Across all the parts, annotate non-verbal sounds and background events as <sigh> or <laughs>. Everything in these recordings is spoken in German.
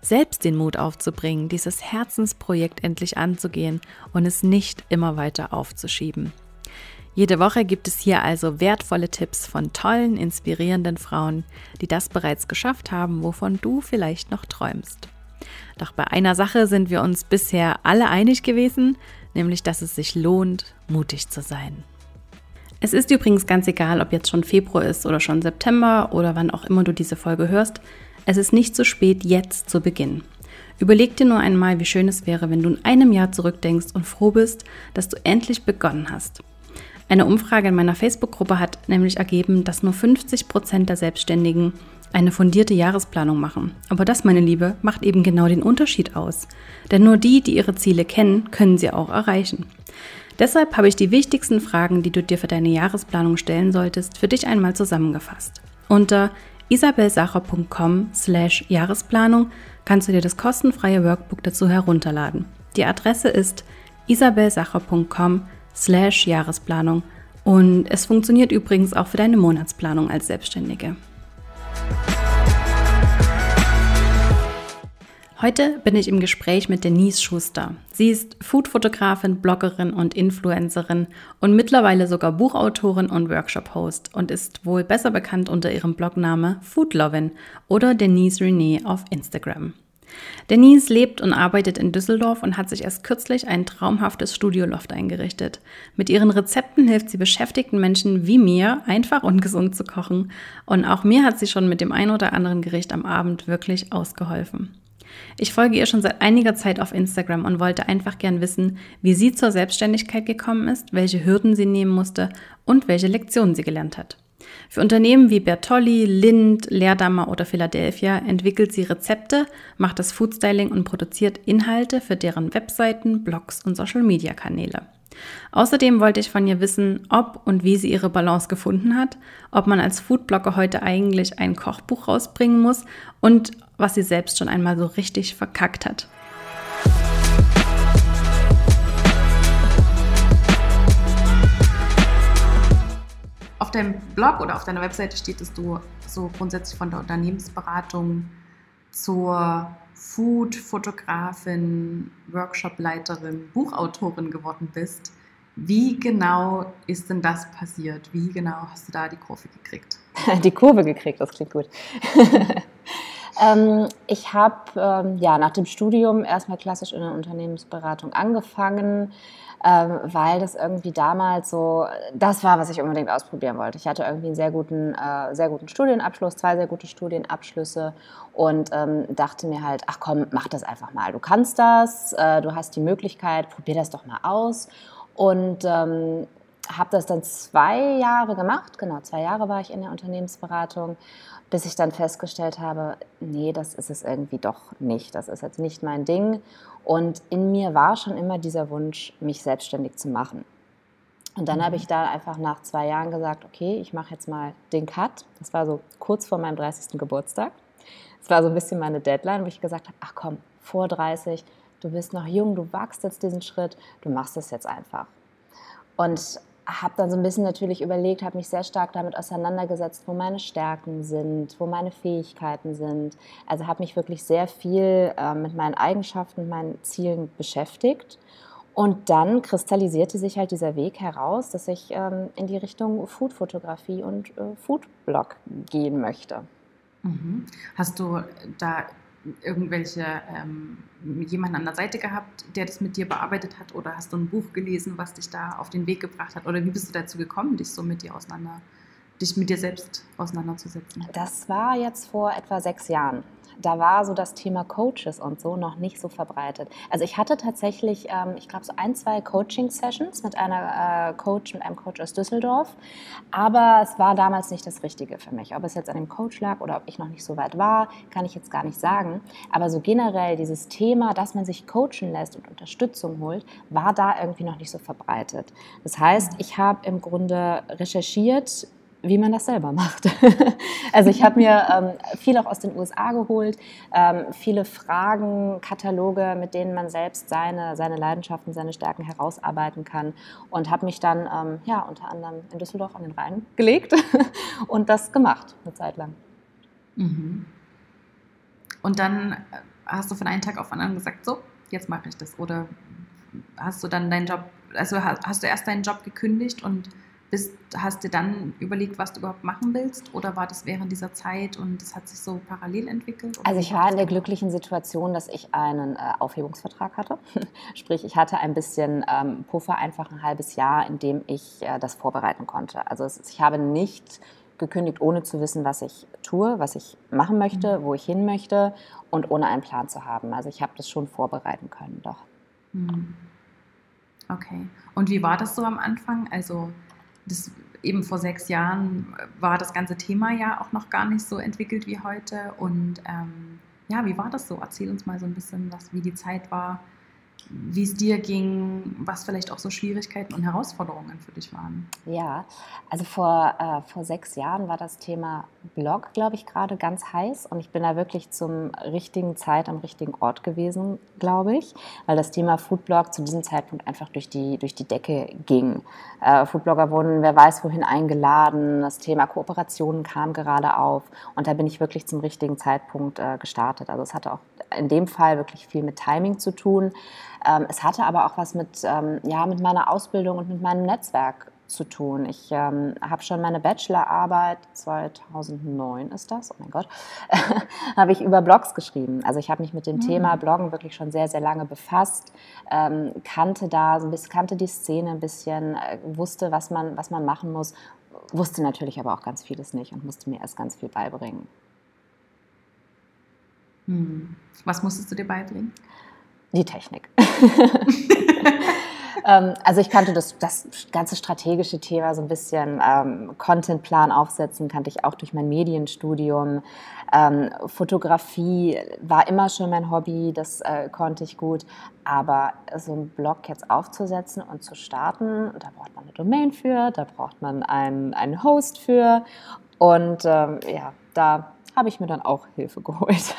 selbst den Mut aufzubringen, dieses Herzensprojekt endlich anzugehen und es nicht immer weiter aufzuschieben. Jede Woche gibt es hier also wertvolle Tipps von tollen, inspirierenden Frauen, die das bereits geschafft haben, wovon du vielleicht noch träumst. Doch bei einer Sache sind wir uns bisher alle einig gewesen, nämlich dass es sich lohnt, mutig zu sein. Es ist übrigens ganz egal, ob jetzt schon Februar ist oder schon September oder wann auch immer du diese Folge hörst. Es ist nicht zu spät, jetzt zu beginnen. Überleg dir nur einmal, wie schön es wäre, wenn du in einem Jahr zurückdenkst und froh bist, dass du endlich begonnen hast. Eine Umfrage in meiner Facebook-Gruppe hat nämlich ergeben, dass nur 50 Prozent der Selbstständigen eine fundierte Jahresplanung machen. Aber das, meine Liebe, macht eben genau den Unterschied aus. Denn nur die, die ihre Ziele kennen, können sie auch erreichen. Deshalb habe ich die wichtigsten Fragen, die du dir für deine Jahresplanung stellen solltest, für dich einmal zusammengefasst. Unter isabelsacher.com slash Jahresplanung kannst du dir das kostenfreie Workbook dazu herunterladen. Die Adresse ist isabelsacher.com slash slash Jahresplanung. Und es funktioniert übrigens auch für deine Monatsplanung als Selbstständige. Heute bin ich im Gespräch mit Denise Schuster. Sie ist Foodfotografin, Bloggerin und Influencerin und mittlerweile sogar Buchautorin und Workshop-Host und ist wohl besser bekannt unter ihrem Blogname Foodlovin oder Denise Renee auf Instagram. Denise lebt und arbeitet in Düsseldorf und hat sich erst kürzlich ein traumhaftes Studioloft eingerichtet. Mit ihren Rezepten hilft sie beschäftigten Menschen wie mir, einfach und gesund zu kochen. Und auch mir hat sie schon mit dem ein oder anderen Gericht am Abend wirklich ausgeholfen. Ich folge ihr schon seit einiger Zeit auf Instagram und wollte einfach gern wissen, wie sie zur Selbstständigkeit gekommen ist, welche Hürden sie nehmen musste und welche Lektionen sie gelernt hat. Für Unternehmen wie Bertolli, Lind, Leerdammer oder Philadelphia entwickelt sie Rezepte, macht das Foodstyling und produziert Inhalte für deren Webseiten, Blogs und Social-Media-Kanäle. Außerdem wollte ich von ihr wissen, ob und wie sie ihre Balance gefunden hat, ob man als Foodblogger heute eigentlich ein Kochbuch rausbringen muss und was sie selbst schon einmal so richtig verkackt hat. Auf deinem Blog oder auf deiner Webseite steht, dass du so grundsätzlich von der Unternehmensberatung zur Food-Fotografin, Workshop-Leiterin, Buchautorin geworden bist. Wie genau ist denn das passiert? Wie genau hast du da die Kurve gekriegt? <laughs> Die Kurve gekriegt, das klingt gut. <laughs> ähm, ich habe ähm, ja, nach dem Studium erstmal klassisch in der Unternehmensberatung angefangen ähm, weil das irgendwie damals so, das war, was ich unbedingt ausprobieren wollte. Ich hatte irgendwie einen sehr guten, äh, sehr guten Studienabschluss, zwei sehr gute Studienabschlüsse und ähm, dachte mir halt, ach komm, mach das einfach mal. Du kannst das, äh, du hast die Möglichkeit, probier das doch mal aus. Und ähm, habe das dann zwei Jahre gemacht, genau, zwei Jahre war ich in der Unternehmensberatung, bis ich dann festgestellt habe, nee, das ist es irgendwie doch nicht. Das ist jetzt nicht mein Ding. Und in mir war schon immer dieser Wunsch, mich selbstständig zu machen. Und dann habe mhm. ich da einfach nach zwei Jahren gesagt, okay, ich mache jetzt mal den Cut. Das war so kurz vor meinem 30. Geburtstag. Das war so ein bisschen meine Deadline, wo ich gesagt habe, ach komm, vor 30, du bist noch jung, du wachst jetzt diesen Schritt, du machst es jetzt einfach. Und habe dann so ein bisschen natürlich überlegt, habe mich sehr stark damit auseinandergesetzt, wo meine Stärken sind, wo meine Fähigkeiten sind. Also habe mich wirklich sehr viel äh, mit meinen Eigenschaften, meinen Zielen beschäftigt. Und dann kristallisierte sich halt dieser Weg heraus, dass ich ähm, in die Richtung Foodfotografie und äh, Foodblog gehen möchte. Mhm. Hast du da irgendwelche ähm, jemanden an der Seite gehabt, der das mit dir bearbeitet hat? Oder hast du ein Buch gelesen, was dich da auf den Weg gebracht hat? Oder wie bist du dazu gekommen, dich so mit dir auseinander, dich mit dir selbst auseinanderzusetzen? Das war jetzt vor etwa sechs Jahren da war so das Thema Coaches und so noch nicht so verbreitet. Also ich hatte tatsächlich, ähm, ich glaube, so ein, zwei Coaching-Sessions mit einer äh, Coach, mit einem Coach aus Düsseldorf, aber es war damals nicht das Richtige für mich. Ob es jetzt an dem Coach lag oder ob ich noch nicht so weit war, kann ich jetzt gar nicht sagen. Aber so generell dieses Thema, dass man sich coachen lässt und Unterstützung holt, war da irgendwie noch nicht so verbreitet. Das heißt, ich habe im Grunde recherchiert, wie man das selber macht. <laughs> also ich habe mir ähm, viel auch aus den USA geholt, ähm, viele Fragen, Kataloge, mit denen man selbst seine, seine Leidenschaften, seine Stärken herausarbeiten kann und habe mich dann ähm, ja, unter anderem in Düsseldorf an den Rhein gelegt <laughs> und das gemacht eine Zeit lang. Mhm. Und dann äh, hast du von einem Tag auf den anderen gesagt, so, jetzt mache ich das. Oder hast du dann deinen Job, also hast du erst deinen Job gekündigt und bist, hast du dann überlegt, was du überhaupt machen willst? Oder war das während dieser Zeit und es hat sich so parallel entwickelt? Also ich war in der glücklichen Situation, dass ich einen äh, Aufhebungsvertrag hatte. <laughs> Sprich, ich hatte ein bisschen ähm, Puffer, einfach ein halbes Jahr, in dem ich äh, das vorbereiten konnte. Also es, ich habe nicht gekündigt, ohne zu wissen, was ich tue, was ich machen möchte, mhm. wo ich hin möchte und ohne einen Plan zu haben. Also ich habe das schon vorbereiten können, doch. Mhm. Okay. Und wie war das so am Anfang? Also das eben vor sechs Jahren war das ganze Thema ja auch noch gar nicht so entwickelt wie heute. Und ähm, ja, wie war das so? Erzähl uns mal so ein bisschen, was, wie die Zeit war, wie es dir ging, was vielleicht auch so Schwierigkeiten und Herausforderungen für dich waren. Ja, also vor, äh, vor sechs Jahren war das Thema Blog, glaube ich, gerade ganz heiß und ich bin da wirklich zum richtigen Zeit am richtigen Ort gewesen, glaube ich, weil das Thema Foodblog zu diesem Zeitpunkt einfach durch die, durch die Decke ging. Äh, Foodblogger wurden, wer weiß wohin, eingeladen, das Thema Kooperationen kam gerade auf und da bin ich wirklich zum richtigen Zeitpunkt äh, gestartet. Also es hatte auch in dem Fall wirklich viel mit Timing zu tun. Ähm, es hatte aber auch was mit, ähm, ja, mit meiner Ausbildung und mit meinem Netzwerk zu tun. Ich ähm, habe schon meine Bachelorarbeit, 2009 ist das, oh mein Gott, <laughs> habe ich über Blogs geschrieben. Also ich habe mich mit dem mhm. Thema Bloggen wirklich schon sehr, sehr lange befasst, ähm, kannte da so ein bisschen, kannte die Szene ein bisschen, äh, wusste, was man, was man machen muss, wusste natürlich aber auch ganz vieles nicht und musste mir erst ganz viel beibringen. Hm. Was musstest du dir beibringen? Die Technik. <laughs> ähm, also ich kannte das, das ganze strategische Thema so ein bisschen, ähm, Contentplan aufsetzen, kannte ich auch durch mein Medienstudium. Ähm, Fotografie war immer schon mein Hobby, das äh, konnte ich gut. Aber so einen Blog jetzt aufzusetzen und zu starten, da braucht man eine Domain für, da braucht man einen, einen Host für. Und ähm, ja, da habe ich mir dann auch Hilfe <laughs> geholt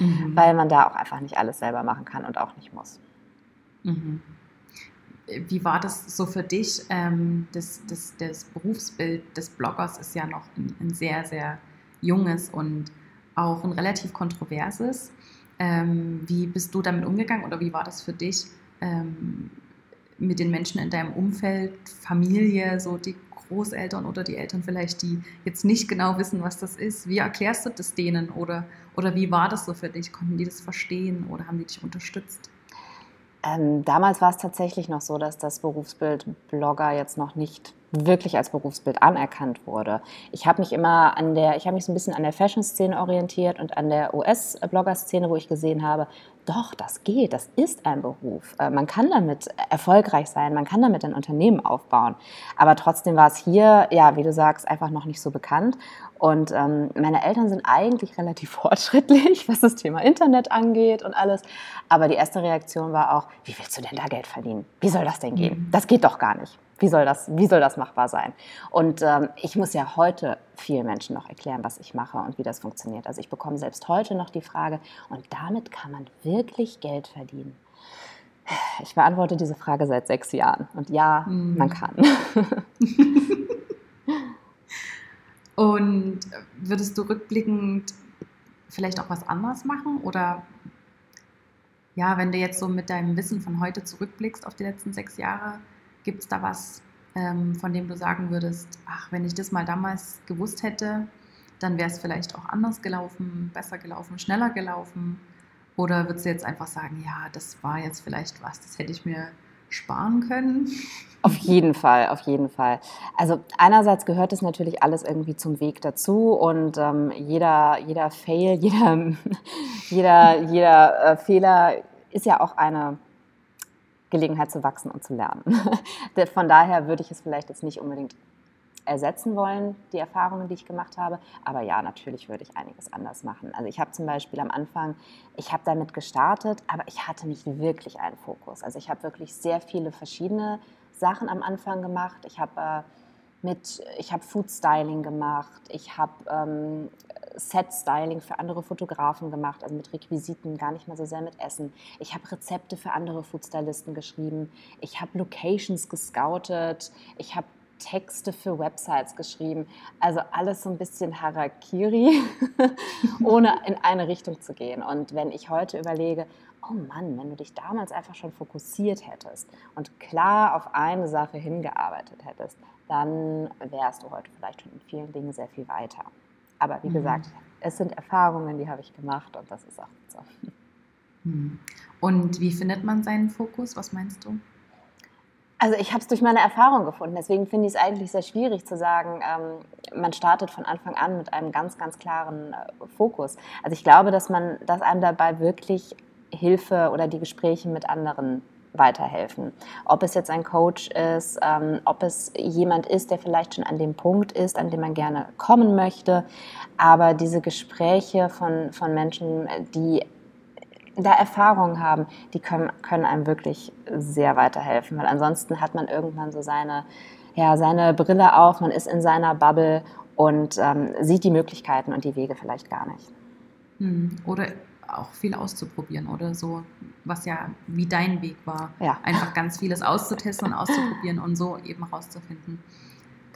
mhm. weil man da auch einfach nicht alles selber machen kann und auch nicht muss. Mhm. Wie war das so für dich? Ähm, das, das, das Berufsbild des Bloggers ist ja noch ein, ein sehr, sehr junges und auch ein relativ kontroverses. Ähm, wie bist du damit umgegangen oder wie war das für dich ähm, mit den Menschen in deinem Umfeld, Familie, so die Großeltern oder die Eltern vielleicht, die jetzt nicht genau wissen, was das ist. Wie erklärst du das denen oder, oder wie war das so für dich? Konnten die das verstehen oder haben die dich unterstützt? Ähm, damals war es tatsächlich noch so, dass das Berufsbild Blogger jetzt noch nicht wirklich als Berufsbild anerkannt wurde. Ich habe mich immer an der, ich habe mich so ein bisschen an der Fashion-Szene orientiert und an der US-Blogger-Szene, wo ich gesehen habe, doch, das geht, das ist ein Beruf. Äh, man kann damit erfolgreich sein, man kann damit ein Unternehmen aufbauen. Aber trotzdem war es hier, ja, wie du sagst, einfach noch nicht so bekannt. Und ähm, meine Eltern sind eigentlich relativ <laughs> fortschrittlich, was das Thema Internet angeht und alles. Aber die erste Reaktion war auch, wie willst du denn da Geld verdienen? Wie soll das denn gehen? Mhm. Das geht doch gar nicht. Wie soll das, wie soll das machbar sein? Und ähm, ich muss ja heute vielen Menschen noch erklären, was ich mache und wie das funktioniert. Also ich bekomme selbst heute noch die Frage, und damit kann man wirklich Geld verdienen. Ich beantworte diese Frage seit sechs Jahren. Und ja, mhm. man kann. <laughs> und würdest du rückblickend vielleicht auch was anders machen? Oder ja, wenn du jetzt so mit deinem Wissen von heute zurückblickst auf die letzten sechs Jahre, Gibt es da was, ähm, von dem du sagen würdest, ach, wenn ich das mal damals gewusst hätte, dann wäre es vielleicht auch anders gelaufen, besser gelaufen, schneller gelaufen? Oder würdest du jetzt einfach sagen, ja, das war jetzt vielleicht was, das hätte ich mir sparen können? Auf jeden Fall, auf jeden Fall. Also einerseits gehört es natürlich alles irgendwie zum Weg dazu und ähm, jeder, jeder Fail, <laughs> jeder, jeder, jeder äh, Fehler ist ja auch eine Gelegenheit zu wachsen und zu lernen. <laughs> Von daher würde ich es vielleicht jetzt nicht unbedingt ersetzen wollen, die Erfahrungen, die ich gemacht habe. Aber ja, natürlich würde ich einiges anders machen. Also ich habe zum Beispiel am Anfang, ich habe damit gestartet, aber ich hatte nicht wirklich einen Fokus. Also ich habe wirklich sehr viele verschiedene Sachen am Anfang gemacht. Ich habe äh, mit, ich habe Food Styling gemacht, ich habe ähm, Set Styling für andere Fotografen gemacht, also mit Requisiten, gar nicht mal so sehr mit Essen. Ich habe Rezepte für andere Food Stylisten geschrieben. Ich habe Locations gescoutet. Ich habe Texte für Websites geschrieben. Also alles so ein bisschen Harakiri, <laughs> ohne in eine Richtung zu gehen. Und wenn ich heute überlege, oh Mann, wenn du dich damals einfach schon fokussiert hättest und klar auf eine Sache hingearbeitet hättest, dann wärst du heute vielleicht schon in vielen Dingen sehr viel weiter. Aber wie mhm. gesagt, es sind Erfahrungen, die habe ich gemacht und das ist auch so. Mhm. Und wie findet man seinen Fokus? Was meinst du? Also ich habe es durch meine Erfahrung gefunden. Deswegen finde ich es eigentlich sehr schwierig zu sagen, ähm, man startet von Anfang an mit einem ganz, ganz klaren äh, Fokus. Also ich glaube, dass man, dass einem dabei wirklich Hilfe oder die Gespräche mit anderen weiterhelfen. Ob es jetzt ein Coach ist, ähm, ob es jemand ist, der vielleicht schon an dem Punkt ist, an dem man gerne kommen möchte. Aber diese Gespräche von, von Menschen, die da Erfahrungen haben, die können, können einem wirklich sehr weiterhelfen, weil ansonsten hat man irgendwann so seine, ja, seine Brille auf, man ist in seiner Bubble und ähm, sieht die Möglichkeiten und die Wege vielleicht gar nicht. Hm, oder auch viel auszuprobieren oder so, was ja wie dein Weg war. Ja. Einfach ganz vieles auszutesten und auszuprobieren und so eben rauszufinden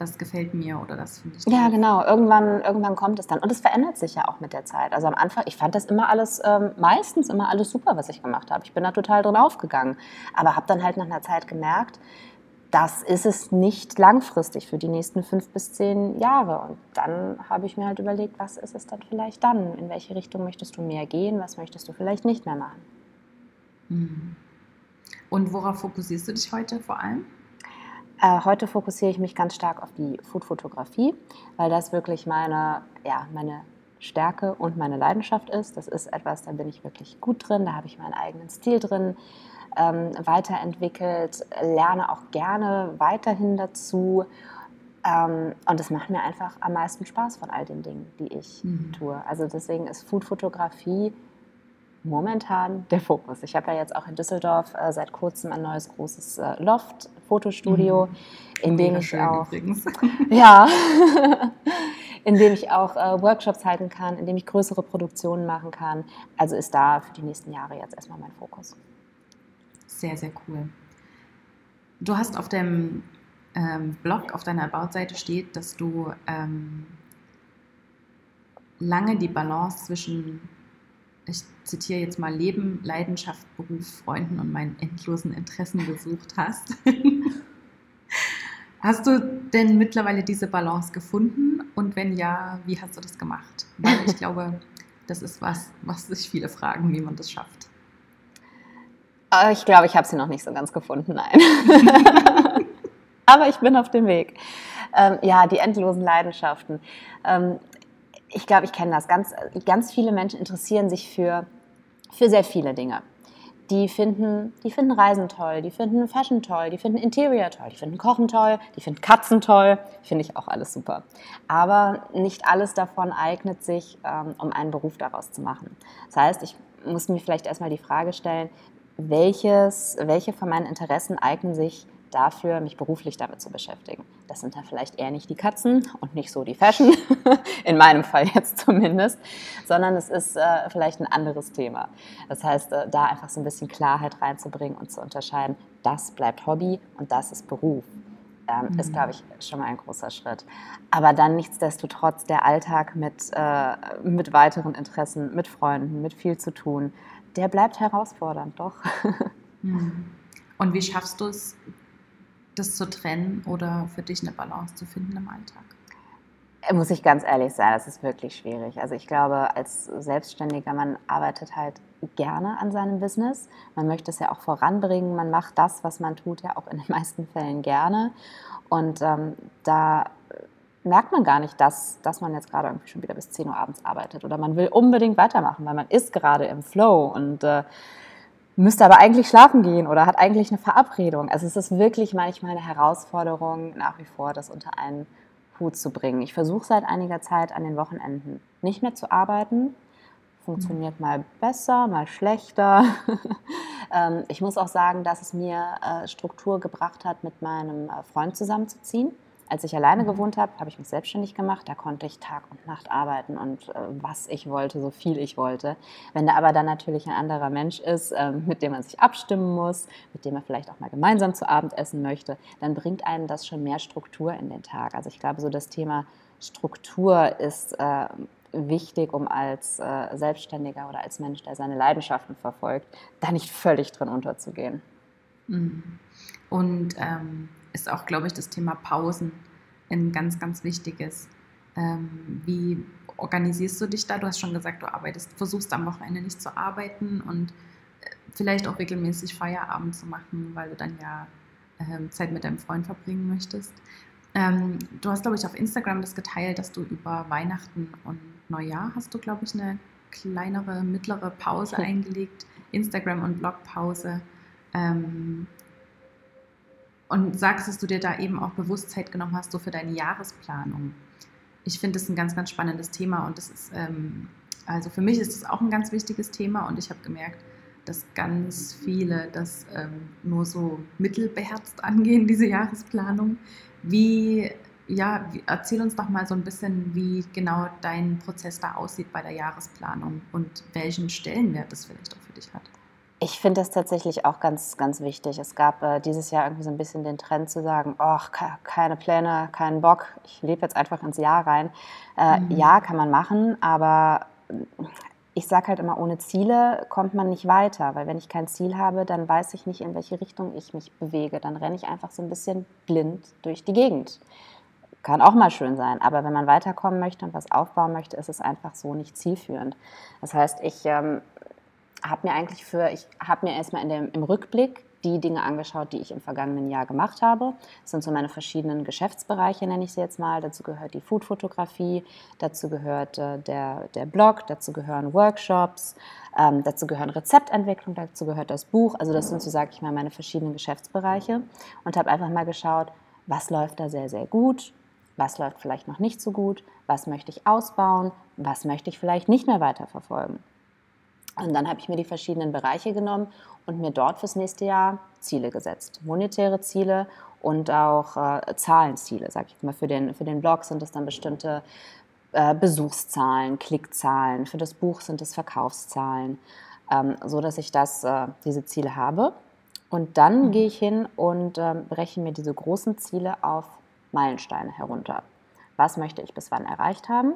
das gefällt mir oder das finde ich. Ja, genau. Irgendwann, irgendwann kommt es dann. Und es verändert sich ja auch mit der Zeit. Also am Anfang, ich fand das immer alles, ähm, meistens immer alles super, was ich gemacht habe. Ich bin da total drin aufgegangen. Aber habe dann halt nach einer Zeit gemerkt, das ist es nicht langfristig für die nächsten fünf bis zehn Jahre. Und dann habe ich mir halt überlegt, was ist es dann vielleicht dann? In welche Richtung möchtest du mehr gehen? Was möchtest du vielleicht nicht mehr machen? Hm. Und worauf fokussierst du dich heute vor allem? Äh, heute fokussiere ich mich ganz stark auf die Foodfotografie, weil das wirklich meine, ja, meine Stärke und meine Leidenschaft ist. Das ist etwas, da bin ich wirklich gut drin, da habe ich meinen eigenen Stil drin ähm, weiterentwickelt, lerne auch gerne weiterhin dazu. Ähm, und es macht mir einfach am meisten Spaß von all den Dingen, die ich mhm. tue. Also deswegen ist Foodfotografie momentan der Fokus. Ich habe ja jetzt auch in Düsseldorf äh, seit kurzem ein neues großes äh, Loft-Fotostudio, mhm. in dem ich auch <laughs> ja, <laughs> in dem ich auch äh, Workshops halten kann, in dem ich größere Produktionen machen kann. Also ist da für die nächsten Jahre jetzt erstmal mein Fokus. Sehr, sehr cool. Du hast auf dem ähm, Blog, auf deiner About-Seite steht, dass du ähm, lange die Balance zwischen ich zitiere jetzt mal, Leben, Leidenschaft, Beruf, Freunden und meinen endlosen Interessen gesucht hast. <laughs> hast du denn mittlerweile diese Balance gefunden? Und wenn ja, wie hast du das gemacht? Weil ich glaube, <laughs> das ist was, was sich viele fragen, wie man das schafft. Äh, ich glaube, ich habe sie noch nicht so ganz gefunden, nein. <laughs> Aber ich bin auf dem Weg. Ähm, ja, die endlosen Leidenschaften. Ähm, ich glaube, ich kenne das. Ganz, ganz viele Menschen interessieren sich für, für sehr viele Dinge. Die finden, die finden Reisen toll, die finden Fashion toll, die finden Interior toll, die finden Kochen toll, die finden Katzen toll. Finde ich auch alles super. Aber nicht alles davon eignet sich, ähm, um einen Beruf daraus zu machen. Das heißt, ich muss mir vielleicht erstmal die Frage stellen, welches, welche von meinen Interessen eignen sich dafür, mich beruflich damit zu beschäftigen. Das sind dann vielleicht eher nicht die Katzen und nicht so die Fashion, <laughs> in meinem Fall jetzt zumindest, sondern es ist äh, vielleicht ein anderes Thema. Das heißt, äh, da einfach so ein bisschen Klarheit reinzubringen und zu unterscheiden, das bleibt Hobby und das ist Beruf. Ähm, mhm. Ist, glaube ich, schon mal ein großer Schritt. Aber dann nichtsdestotrotz der Alltag mit, äh, mit weiteren Interessen, mit Freunden, mit viel zu tun, der bleibt herausfordernd, doch. <laughs> Mhm. Und wie schaffst du es, das zu trennen oder für dich eine Balance zu finden im Alltag? Muss ich ganz ehrlich sein, das ist wirklich schwierig. Also ich glaube, als Selbstständiger, man arbeitet halt gerne an seinem Business. Man möchte es ja auch voranbringen. Man macht das, was man tut, ja auch in den <laughs> meisten Fällen gerne. Und ähm, da merkt man gar nicht, dass, dass man jetzt gerade irgendwie schon wieder bis 10 Uhr abends arbeitet. Oder man will unbedingt weitermachen, weil man ist gerade im Flow und äh, müsste aber eigentlich schlafen gehen oder hat eigentlich eine Verabredung. Also es ist wirklich manchmal eine Herausforderung, nach wie vor das unter einen Hut zu bringen. Ich versuche seit einiger Zeit an den Wochenenden nicht mehr zu arbeiten. Funktioniert mal besser, mal schlechter. <laughs> Ähm, ich muss auch sagen, dass es mir äh, Struktur gebracht hat, mit meinem äh, Freund zusammenzuziehen. Als ich alleine mhm. gewohnt habe, habe ich mich selbstständig gemacht. Da konnte ich Tag und Nacht arbeiten und äh, was ich wollte, so viel ich wollte. Wenn da aber dann natürlich ein anderer Mensch ist, äh, mit dem man sich abstimmen muss, mit dem man vielleicht auch mal gemeinsam zu Abend essen möchte, dann bringt einem das schon mehr Struktur in den Tag. Also ich glaube, so das Thema Struktur ist äh, wichtig, um als äh, Selbstständiger oder als Mensch, der seine Leidenschaften verfolgt, da nicht völlig drin unterzugehen. Mhm. Und ähm ist auch, glaube ich, das Thema Pausen ein ganz, ganz wichtiges. Ähm, wie organisierst du dich da? Du hast schon gesagt, du arbeitest, versuchst am Wochenende nicht zu arbeiten und äh, vielleicht auch regelmäßig Feierabend zu machen, weil du dann ja äh, Zeit mit deinem Freund verbringen möchtest. Ähm, du hast, glaube ich, auf Instagram das geteilt, dass du über Weihnachten und Neujahr hast du, glaube ich, eine kleinere, mittlere Pause eingelegt, Instagram- und Blogpause. Ähm, und sagst, dass du dir da eben auch Bewusstheit genommen hast, so für deine Jahresplanung. Ich finde das ein ganz, ganz spannendes Thema und das ist, ähm, also für mich ist es auch ein ganz wichtiges Thema und ich habe gemerkt, dass ganz viele das ähm, nur so mittelbeherzt angehen, diese Jahresplanung. Wie, ja, erzähl uns doch mal so ein bisschen, wie genau dein Prozess da aussieht bei der Jahresplanung und welchen Stellenwert das vielleicht auch für dich hat. Ich finde das tatsächlich auch ganz, ganz wichtig. Es gab äh, dieses Jahr irgendwie so ein bisschen den Trend zu sagen, ach, keine Pläne, keinen Bock, ich lebe jetzt einfach ins Jahr rein. Äh, mhm. Ja, kann man machen, aber ich sage halt immer, ohne Ziele kommt man nicht weiter, weil wenn ich kein Ziel habe, dann weiß ich nicht, in welche Richtung ich mich bewege. Dann renne ich einfach so ein bisschen blind durch die Gegend. Kann auch mal schön sein, aber wenn man weiterkommen möchte und was aufbauen möchte, ist es einfach so nicht zielführend. Das heißt, ich ähm, habe mir eigentlich für, ich habe mir erstmal in dem, im Rückblick die Dinge angeschaut, die ich im vergangenen Jahr gemacht habe. Das sind so meine verschiedenen Geschäftsbereiche, nenne ich sie jetzt mal. Dazu gehört die Foodfotografie, dazu gehört äh, der, der Blog, dazu gehören Workshops, ähm, dazu gehören Rezeptentwicklung, dazu gehört das Buch. Also das sind so, sage ich mal, meine verschiedenen Geschäftsbereiche und habe einfach mal geschaut, was läuft da sehr, sehr gut, was läuft vielleicht noch nicht so gut, was möchte ich ausbauen, was möchte ich vielleicht nicht mehr weiterverfolgen. Und dann habe ich mir die verschiedenen Bereiche genommen und mir dort fürs nächste Jahr Ziele gesetzt. Monetäre Ziele und auch äh, Zahlenziele, sage ich jetzt mal. Für den, für den Blog sind es dann bestimmte äh, Besuchszahlen, Klickzahlen. Für das Buch sind es Verkaufszahlen, ähm, so dass ich das, äh, diese Ziele habe. Und dann mhm. gehe ich hin und ähm, breche mir diese großen Ziele auf Meilensteine herunter. Was möchte ich bis wann erreicht haben?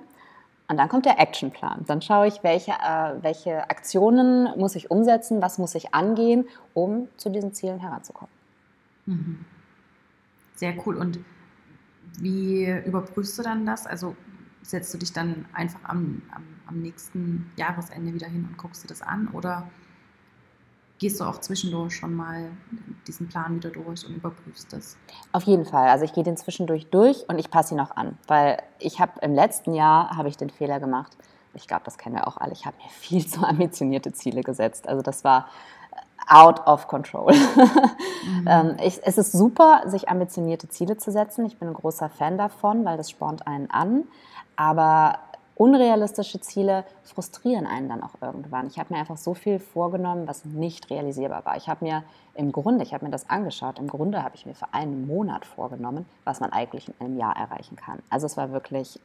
Und dann kommt der Actionplan. Dann schaue ich, welche, äh, welche Aktionen muss ich umsetzen, was muss ich angehen, um zu diesen Zielen heranzukommen. Mhm. Sehr cool. Und wie überprüfst du dann das? Also setzt du dich dann einfach am, am, am nächsten Jahresende wieder hin und guckst dir das an? Oder gehst du auch zwischendurch schon mal diesen Plan wieder durch und überprüfst das? Auf jeden Fall. Also ich gehe den zwischendurch durch und ich passe ihn auch an, weil ich habe im letzten Jahr habe ich den Fehler gemacht. Ich glaube, das kennen wir auch alle. Ich habe mir <laughs> viel zu ambitionierte Ziele gesetzt. Also das war out of control. <laughs> Mhm. Ähm, ich, es ist super, sich ambitionierte Ziele zu setzen. Ich bin ein großer Fan davon, weil das spornt einen an. Aber unrealistische Ziele frustrieren einen dann auch irgendwann. Ich habe mir einfach so viel vorgenommen, was nicht realisierbar war. Ich habe mir im Grunde, ich habe mir das angeschaut, im Grunde habe ich mir für einen Monat vorgenommen, was man eigentlich in einem Jahr erreichen kann. Also es war wirklich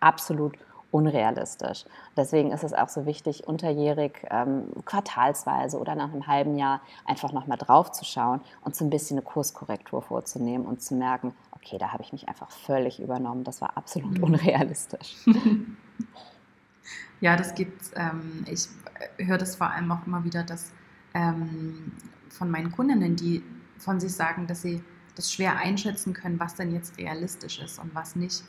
absolut unrealistisch. Deswegen ist es auch so wichtig, unterjährig, ähm, quartalsweise oder nach einem halben Jahr einfach nochmal drauf zu schauen und so ein bisschen eine Kurskorrektur vorzunehmen und zu merken, okay, da habe ich mich einfach völlig übernommen. Das war absolut mhm. unrealistisch. <laughs> Ja, das gibt ähm, Ich höre das vor allem auch immer wieder, dass ähm, von meinen Kundinnen, die von sich sagen, dass sie das schwer einschätzen können, was denn jetzt realistisch ist und was nicht.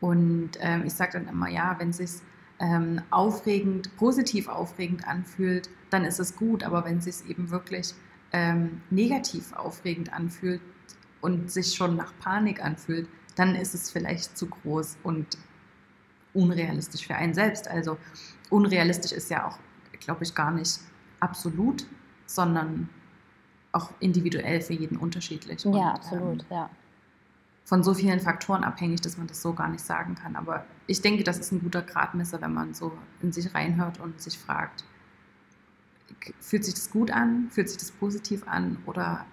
Und ähm, ich sage dann immer, ja, wenn es sich ähm, aufregend, positiv aufregend anfühlt, dann ist es gut. Aber wenn es sich eben wirklich ähm, negativ aufregend anfühlt und sich schon nach Panik anfühlt, dann ist es vielleicht zu groß und unrealistisch für einen selbst. Also unrealistisch ist ja auch, glaube ich, gar nicht absolut, sondern auch individuell für jeden unterschiedlich. Ja, und, absolut, ähm, ja. Von so vielen Faktoren abhängig, dass man das so gar nicht sagen kann. Aber ich denke, das ist ein guter Gradmesser, wenn man so in sich reinhört und sich fragt, fühlt sich das gut an, fühlt sich das positiv an oder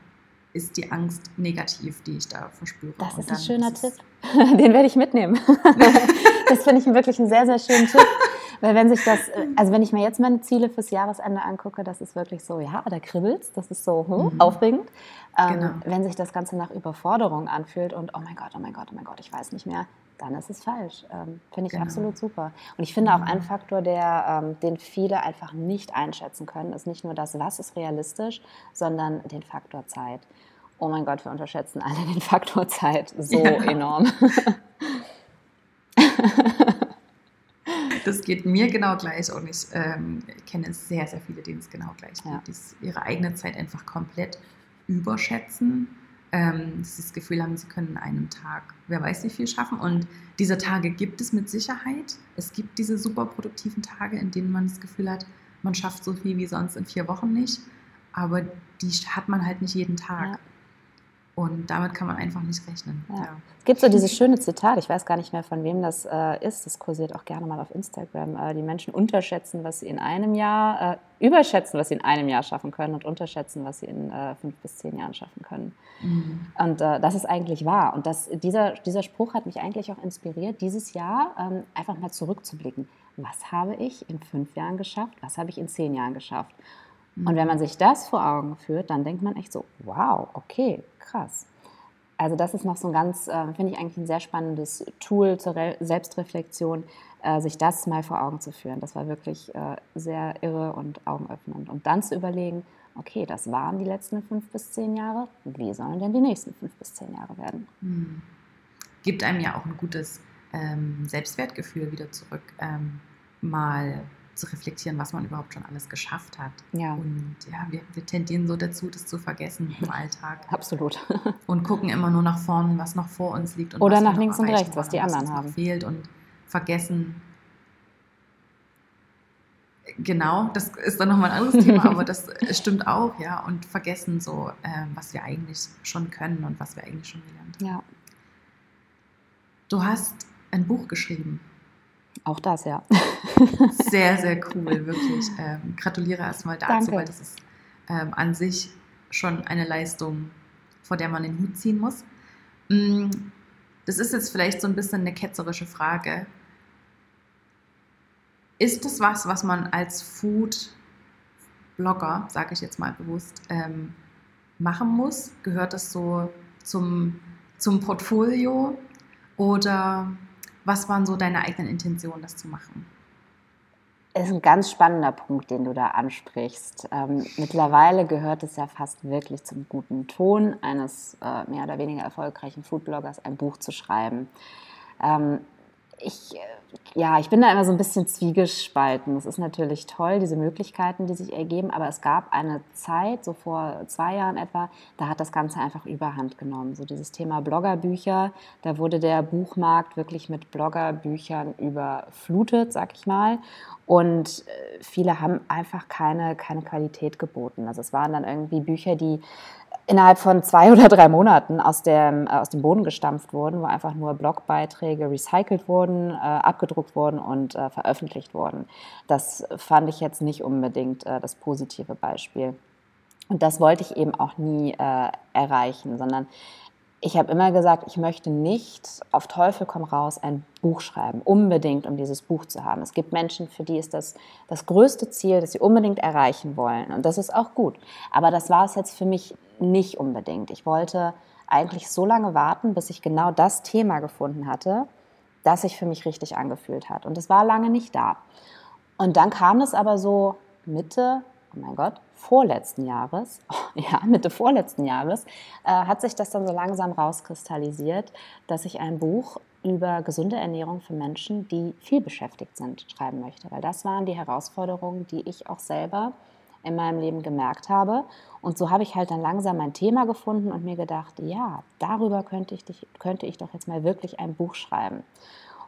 ist die Angst negativ, die ich da verspüre? Das ist ein schöner Tipp. <laughs> Den werde ich mitnehmen. <laughs> das finde ich wirklich einen sehr, sehr schönen Tipp. Weil wenn sich das, <laughs> also wenn ich mir jetzt meine Ziele fürs Jahresende angucke, das ist wirklich so, ja, da kribbelt's, das ist so hm, mhm. aufregend. Ähm, genau. Wenn sich das Ganze nach Überforderung anfühlt und oh mein Gott, oh mein Gott, oh mein Gott, ich weiß nicht mehr, dann ist es falsch. Ähm, Finde ich genau. absolut super. Und ich finde auch ein Faktor, der, ähm, den viele einfach nicht einschätzen können, ist nicht nur das, was ist realistisch, sondern den Faktor Zeit. Oh mein Gott, wir unterschätzen alle den <laughs> Faktor Zeit so ja. enorm. <laughs> das geht mir genau gleich und ich ähm, kenne sehr, sehr viele, denen es genau gleich geht, ja. die ihre eigene Zeit einfach komplett überschätzen. Ähm, das Gefühl haben, sie können in einem Tag, wer weiß wie viel schaffen. Und diese Tage gibt es mit Sicherheit. Es gibt diese super produktiven Tage, in denen man das Gefühl hat, man schafft so viel wie sonst in vier Wochen nicht. Aber die hat man halt nicht jeden Tag. Ja. Und damit kann man einfach nicht rechnen. Ja. Ja. Es gibt so dieses schöne Zitat, ich weiß gar nicht mehr, von wem das äh, ist, das kursiert auch gerne mal auf Instagram. Äh, die Menschen unterschätzen, was sie in einem Jahr, äh, überschätzen, was sie in einem Jahr schaffen können und unterschätzen, was sie in äh, fünf bis zehn Jahren schaffen können. Mhm. Und äh, das ist eigentlich wahr. Und das, dieser, dieser Spruch hat mich eigentlich auch inspiriert, dieses Jahr ähm, einfach mal zurückzublicken. Was habe ich in fünf Jahren geschafft? Was habe ich in zehn Jahren geschafft? Und wenn man sich das vor Augen führt, dann denkt man echt so, wow, okay, krass. Also das ist noch so ein ganz, äh, finde ich eigentlich ein sehr spannendes Tool zur Re Selbstreflexion, äh, sich das mal vor Augen zu führen. Das war wirklich äh, sehr irre und augenöffnend. Und dann zu überlegen, okay, das waren die letzten fünf bis zehn Jahre, wie sollen denn die nächsten fünf bis zehn Jahre werden? Hm. Gibt einem ja auch ein gutes ähm, Selbstwertgefühl wieder zurück, ähm, mal zu reflektieren, was man überhaupt schon alles geschafft hat. Ja. Und ja, wir, wir tendieren so dazu, das zu vergessen im Alltag. Absolut. <laughs> und gucken immer nur nach vorne, was noch vor uns liegt. Oder nach links und rechts, was die anderen haben. fehlt und vergessen. Genau, das ist dann nochmal ein anderes Thema, <laughs> aber das stimmt auch, ja. Und vergessen so, äh, was wir eigentlich schon können und was wir eigentlich schon gelernt haben. Ja. Du hast ein Buch geschrieben. Auch das, ja. Sehr, sehr cool, wirklich. Ähm, gratuliere erstmal dazu, Danke. weil das ist ähm, an sich schon eine Leistung, vor der man den Hut ziehen muss. Mm, das ist jetzt vielleicht so ein bisschen eine ketzerische Frage. Ist das was, was man als Food-Blogger, sage ich jetzt mal bewusst, ähm, machen muss? Gehört das so zum, zum Portfolio? Oder was waren so deine eigenen Intentionen, das zu machen? Das ist ein ganz spannender Punkt, den du da ansprichst. Ähm, mittlerweile gehört es ja fast wirklich zum guten Ton eines äh, mehr oder weniger erfolgreichen Foodbloggers, ein Buch zu schreiben. Ähm, ich, äh, ja, ich bin da immer so ein bisschen zwiegespalten. Es ist natürlich toll, diese Möglichkeiten, die sich ergeben, aber es gab eine Zeit, so vor zwei Jahren etwa, da hat das Ganze einfach überhand genommen. So dieses Thema Bloggerbücher, da wurde der Buchmarkt wirklich mit Bloggerbüchern überflutet, sag ich mal. Und äh, viele haben einfach keine, keine Qualität geboten. Also es waren dann irgendwie Bücher, die innerhalb von zwei <laughs> oder drei Monaten aus dem, äh, aus dem Boden gestampft wurden, wo einfach nur Blogbeiträge recycelt wurden, äh, abgedruckt wurden und äh, veröffentlicht wurden. Das fand ich jetzt nicht unbedingt äh, das positive Beispiel. Und das wollte ich eben auch nie äh, erreichen, sondern ich habe immer gesagt, ich möchte nicht auf Teufel komm raus ein Buch schreiben, unbedingt, um dieses Buch zu haben. Es gibt Menschen, für die ist das das größte Ziel, das sie unbedingt erreichen wollen. Und das ist auch gut. Aber das war es jetzt für mich nicht unbedingt. Ich wollte eigentlich so lange warten, bis ich genau das Thema gefunden hatte, das sich für mich richtig angefühlt hat. Und es war lange nicht da. Und dann kam es aber so Mitte, oh mein Gott, vorletzten Jahres, oh, <laughs> ja, Mitte vorletzten Jahres, äh, hat sich das dann so langsam rauskristallisiert, dass ich ein Buch über gesunde Ernährung für Menschen, die viel beschäftigt sind, schreiben möchte. Weil das waren die Herausforderungen, die ich auch selber in meinem Leben gemerkt habe. Und so habe ich halt dann langsam mein Thema gefunden und mir gedacht, ja, darüber könnte ich, könnte ich doch jetzt mal wirklich ein Buch schreiben.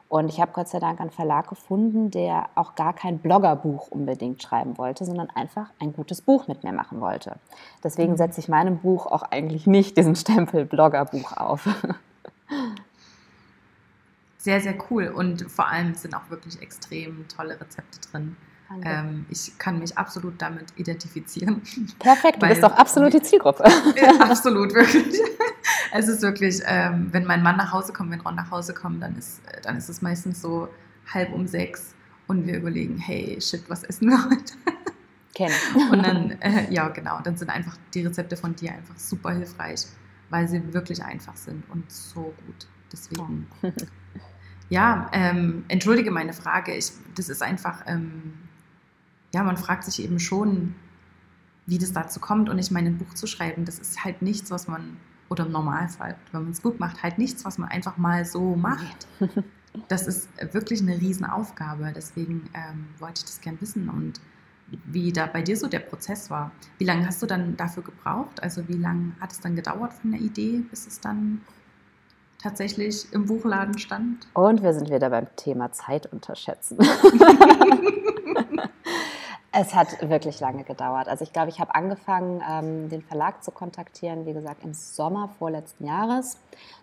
Und ich habe Gott sei Dank einen Verlag gefunden, der auch gar kein Bloggerbuch unbedingt schreiben wollte, sondern einfach ein gutes Buch mit mir machen wollte. Deswegen mhm. setze ich meinem Buch auch eigentlich nicht diesen Stempel Bloggerbuch auf. Sehr, sehr cool. Und vor allem sind auch wirklich extrem tolle Rezepte drin. Ähm, ich kann mich absolut damit identifizieren. Perfekt, du bist doch absolut die Zielgruppe. absolut, wirklich. Es ist wirklich, ähm, wenn mein Mann nach Hause kommt, wenn Ron nach Hause kommt, dann ist, dann ist es meistens so halb um sechs und wir überlegen, hey, shit, was essen wir heute? Kenne. Und dann, äh, ja, genau, dann sind einfach die Rezepte von dir einfach super hilfreich, weil sie wirklich einfach sind und so gut. Deswegen. Ja, ja ähm, entschuldige meine Frage. Ich, das ist einfach, ähm, ja, man fragt sich eben schon, wie das dazu kommt. Und ich meine, ein Buch zu schreiben, das ist halt nichts, was man, oder im Normalfall, wenn man es gut macht, halt nichts, was man einfach mal so macht. <laughs> Das ist wirklich eine Riesenaufgabe. Deswegen ähm, wollte ich das gern wissen und wie da bei dir so der Prozess war. Wie lange hast du dann dafür gebraucht? Also wie lange hat es dann gedauert von der Idee, bis es dann tatsächlich im Buchladen stand? Und wir sind wieder beim Thema Zeit unterschätzen. <laughs> <laughs> Es hat wirklich lange gedauert. Also ich glaube, ich habe angefangen, ähm, den Verlag zu kontaktieren, wie gesagt, im Sommer vorletzten Jahres.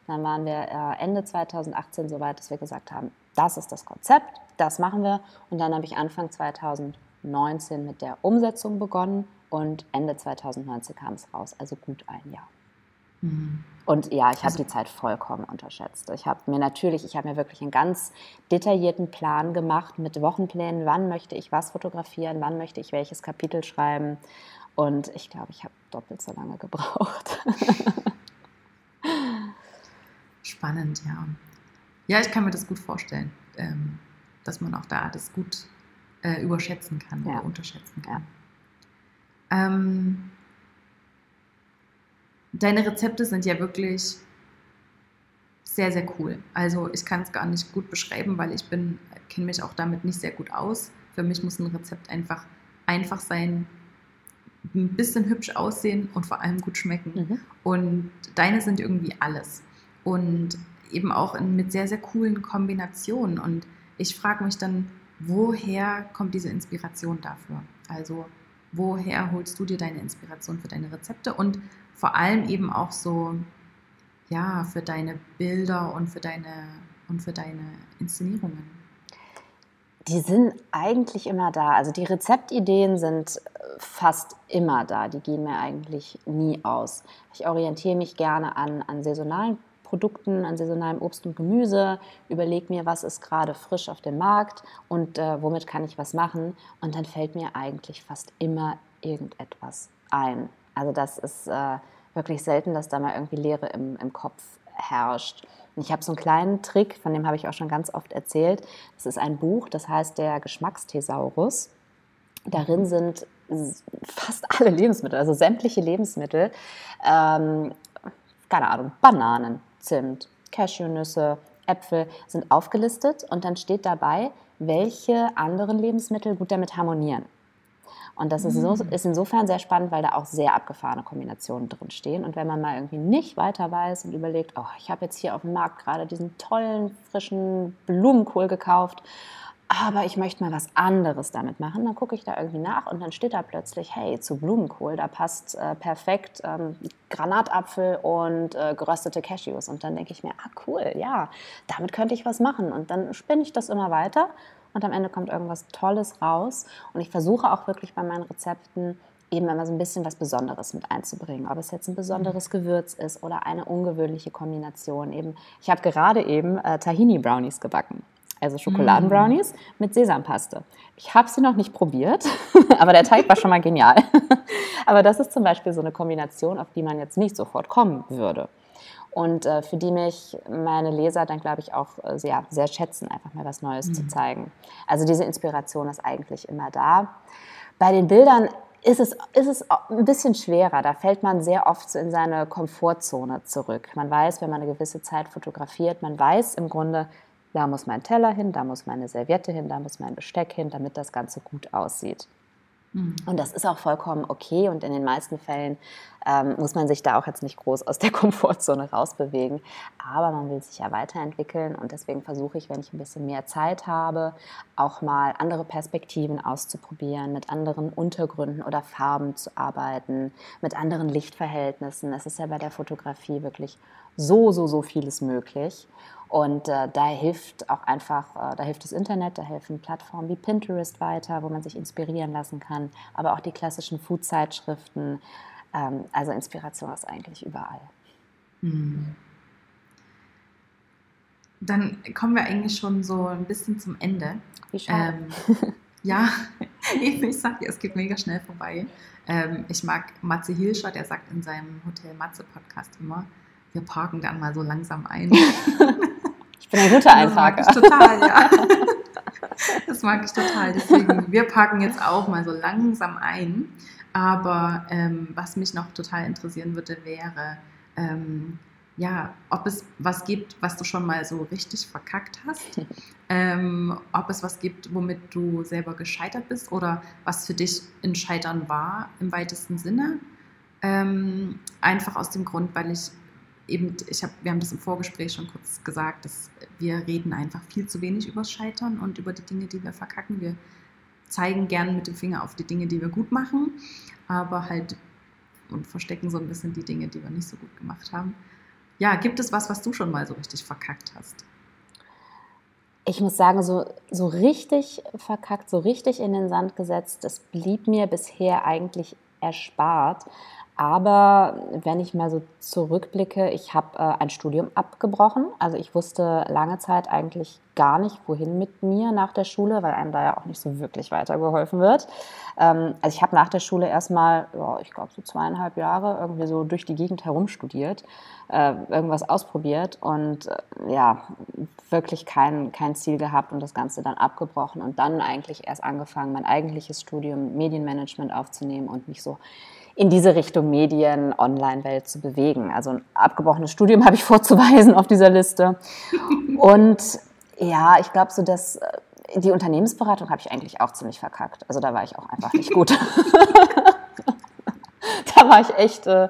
Dann waren wir äh, Ende 2018 so weit, dass wir gesagt haben, das ist das Konzept, das machen wir. Und dann habe ich Anfang 2019 mit der Umsetzung begonnen und Ende 2019 kam es raus, also gut ein Jahr. Mhm. Und ja, ich habe also, die Zeit vollkommen unterschätzt. Ich habe mir natürlich, ich habe mir wirklich einen ganz detaillierten Plan gemacht mit Wochenplänen, wann möchte ich was fotografieren, wann möchte ich welches Kapitel schreiben. Und ich glaube, ich habe doppelt so lange gebraucht. <laughs> Spannend, ja. Ja, ich kann mir das gut vorstellen, ähm, dass man auch da das gut äh, überschätzen kann ja. oder unterschätzen kann. Ja. Ähm, deine Rezepte sind ja wirklich sehr, sehr cool. Also ich kann es gar nicht gut beschreiben, weil ich bin, kenne mich auch damit nicht sehr gut aus. Für mich muss ein Rezept einfach einfach sein, ein bisschen hübsch aussehen und vor allem gut schmecken. Mhm. Und deine sind irgendwie alles. Und eben auch in, mit sehr, sehr coolen Kombinationen. Und ich frage mich dann, woher kommt diese Inspiration dafür? Also woher holst du dir deine Inspiration für deine Rezepte? Und vor allem eben auch so, ja, für deine Bilder und für deine, und für deine Inszenierungen? Die sind eigentlich immer da. Also die Rezeptideen sind fast immer da. Die gehen mir eigentlich nie aus. Ich orientiere mich gerne an, an saisonalen Produkten, an saisonalem Obst und Gemüse, überlege mir, was ist gerade frisch auf dem Markt und äh, womit kann ich was machen. Und dann fällt mir eigentlich fast immer irgendetwas ein. Also das ist äh, wirklich selten, dass da mal irgendwie Leere im, im Kopf herrscht. Und ich habe so einen kleinen Trick, von dem habe ich auch schon ganz oft erzählt. Das ist ein Buch, das heißt der Geschmacksthesaurus. Darin sind fast alle Lebensmittel, also sämtliche Lebensmittel, ähm, keine Ahnung, Bananen, Zimt, Cashewnüsse, Äpfel sind aufgelistet und dann steht dabei, welche anderen Lebensmittel gut damit harmonieren. Und das ist, so, mm. ist insofern sehr spannend, weil da auch sehr abgefahrene Kombinationen drin stehen. Und wenn man mal irgendwie nicht weiter weiß und überlegt, oh, ich habe jetzt hier auf dem Markt gerade diesen tollen, frischen Blumenkohl gekauft, aber ich möchte mal was anderes damit machen, dann gucke ich da irgendwie nach und dann steht da plötzlich, hey, zu Blumenkohl, da passt äh, perfekt ähm, Granatapfel und äh, geröstete Cashews. Und dann denke ich mir, ah cool, ja, damit könnte ich was machen. Und dann spinne ich das immer weiter und am Ende kommt irgendwas Tolles raus. Und ich versuche auch wirklich bei meinen Rezepten eben immer so ein bisschen was Besonderes mit einzubringen. Ob es jetzt ein besonderes mhm. Gewürz ist oder eine ungewöhnliche Kombination. Eben, ich habe gerade eben äh, Tahini-Brownies gebacken. Also Schokoladenbrownies mm. mit Sesampaste. Ich habe sie noch nicht probiert, <laughs> aber der Teig war schon mal genial. <laughs> aber das ist zum Beispiel so eine Kombination, auf die man jetzt nicht sofort kommen würde und äh, für die mich meine Leser dann, glaube ich, auch äh, sehr, sehr schätzen, einfach mal was Neues mhm. zu zeigen. Also diese Inspiration ist eigentlich immer da. Bei den Bildern ist es, ist es ein bisschen schwerer. Da fällt man sehr oft so in seine Komfortzone zurück. Man weiß, wenn man eine gewisse Zeit fotografiert, man weiß im Grunde, da muss mein Teller hin, da muss meine Serviette hin, da muss mein Besteck hin, damit das Ganze gut aussieht. Mhm. Und das ist auch vollkommen okay und in den meisten Fällen ähm, muss man sich da auch jetzt nicht groß aus der <laughs> Komfortzone rausbewegen. Aber man will sich ja weiterentwickeln und deswegen versuche ich, wenn ich ein bisschen mehr Zeit habe, auch mal andere Perspektiven auszuprobieren, mit anderen Untergründen oder Farben zu arbeiten, mit anderen Lichtverhältnissen. Es ist ja bei der Fotografie wirklich so, so, so vieles möglich. Und äh, da hilft auch einfach, äh, da hilft das Internet, da helfen Plattformen wie Pinterest weiter, wo man sich inspirieren lassen kann, aber auch die klassischen Food-Zeitschriften. Ähm, also Inspiration ist eigentlich überall. Mhm. Dann kommen wir eigentlich schon so ein bisschen zum Ende. Wie schade. Ähm, ja, <laughs> ich sag dir, es geht mega schnell vorbei. Ähm, ich mag Matze Hilscher, der sagt in seinem Hotel Matze Podcast immer, wir parken dann mal so langsam ein. <laughs> bin ein guter Einparker. Das mag ich total, ja. <laughs> Das mag ich total. Deswegen, wir parken jetzt auch mal so langsam ein. Aber ähm, was mich noch total interessieren würde, wäre, ähm, ja, ob es was gibt, was du schon mal so richtig verkackt hast, <laughs> ähm, ob es was gibt, womit du selber gescheitert bist oder was für dich ein Scheitern war im weitesten Sinne. Ähm, einfach aus dem Grund, weil ich eben, ich hab, wir haben das im Vorgespräch schon kurz gesagt, dass wir reden einfach viel zu wenig über Scheitern und über die Dinge, die wir verkacken. Wir zeigen gern mit dem Finger auf die Dinge, die wir gut machen, aber halt und verstecken so ein bisschen die Dinge, die wir nicht so gut gemacht haben. Ja, gibt es was, was du schon mal so richtig verkackt hast? Ich muss sagen, so, so richtig verkackt, so richtig in den Sand gesetzt, das blieb mir bisher eigentlich erspart. Aber wenn ich mal so zurückblicke, ich habe äh, ein Studium abgebrochen. Also ich wusste lange Zeit eigentlich gar nicht, wohin mit mir nach der Schule, weil einem da ja auch nicht so wirklich weitergeholfen wird. Ähm, also ich habe nach der Schule erstmal, ja, ich glaube so zweieinhalb Jahre irgendwie so durch die Gegend herumstudiert, äh, irgendwas ausprobiert und äh, ja, wirklich kein, kein Ziel gehabt und das Ganze dann abgebrochen und dann eigentlich erst angefangen, mein eigentliches Studium Medienmanagement aufzunehmen und mich so in diese Richtung Medien, Online-Welt zu bewegen. Also ein abgebrochenes Studium <laughs> habe ich vorzuweisen auf dieser Liste. Und ja, ich glaube so, dass äh, die Unternehmensberatung habe ich eigentlich auch ziemlich verkackt. Also da war ich auch einfach nicht gut. <laughs> da war ich echt, äh,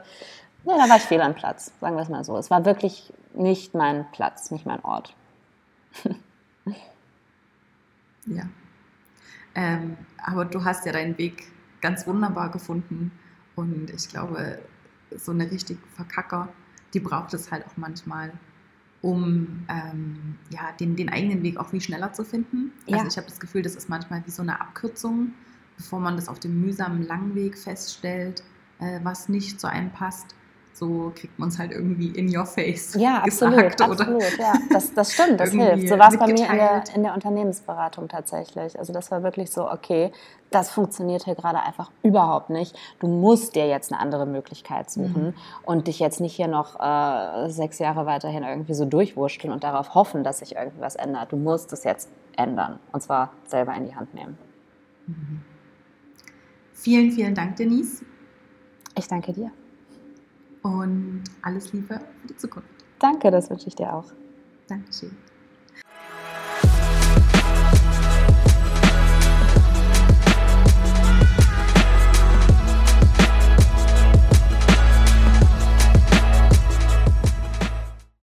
ja, da war ich fehl am Platz, sagen wir es mal so. Es war wirklich nicht mein Platz, nicht mein Ort. <laughs> ja. Ähm, aber du hast ja deinen Weg ganz wunderbar gefunden und ich glaube, so eine richtig Verkacker, die braucht es halt auch manchmal, um ähm, ja, den, den eigenen Weg auch viel schneller zu finden. Also ja. Also ich habe das Gefühl, das ist manchmal wie so eine Abkürzung, bevor man das auf dem mühsamen langen Weg feststellt, äh, was nicht zu einem passt so kriegt man es halt irgendwie in your face. Ja, <laughs> absolut, absolut. Ja, das, das stimmt, das hilft. So war es bei mir in der, in der Unternehmensberatung tatsächlich. Also das war wirklich so, okay, das funktioniert hier gerade einfach überhaupt nicht. Du musst dir jetzt eine andere Möglichkeit suchen mhm. und dich jetzt nicht hier noch äh, sechs Jahre weiterhin irgendwie so durchwurschteln und darauf hoffen, dass sich irgendwas ändert. Du musst es jetzt ändern und zwar selber in die Hand nehmen. Mhm. Vielen, vielen Dank, Denise. Ich danke dir und alles Liebe für die Zukunft. Danke, das wünsche ich dir auch. Dankeschön.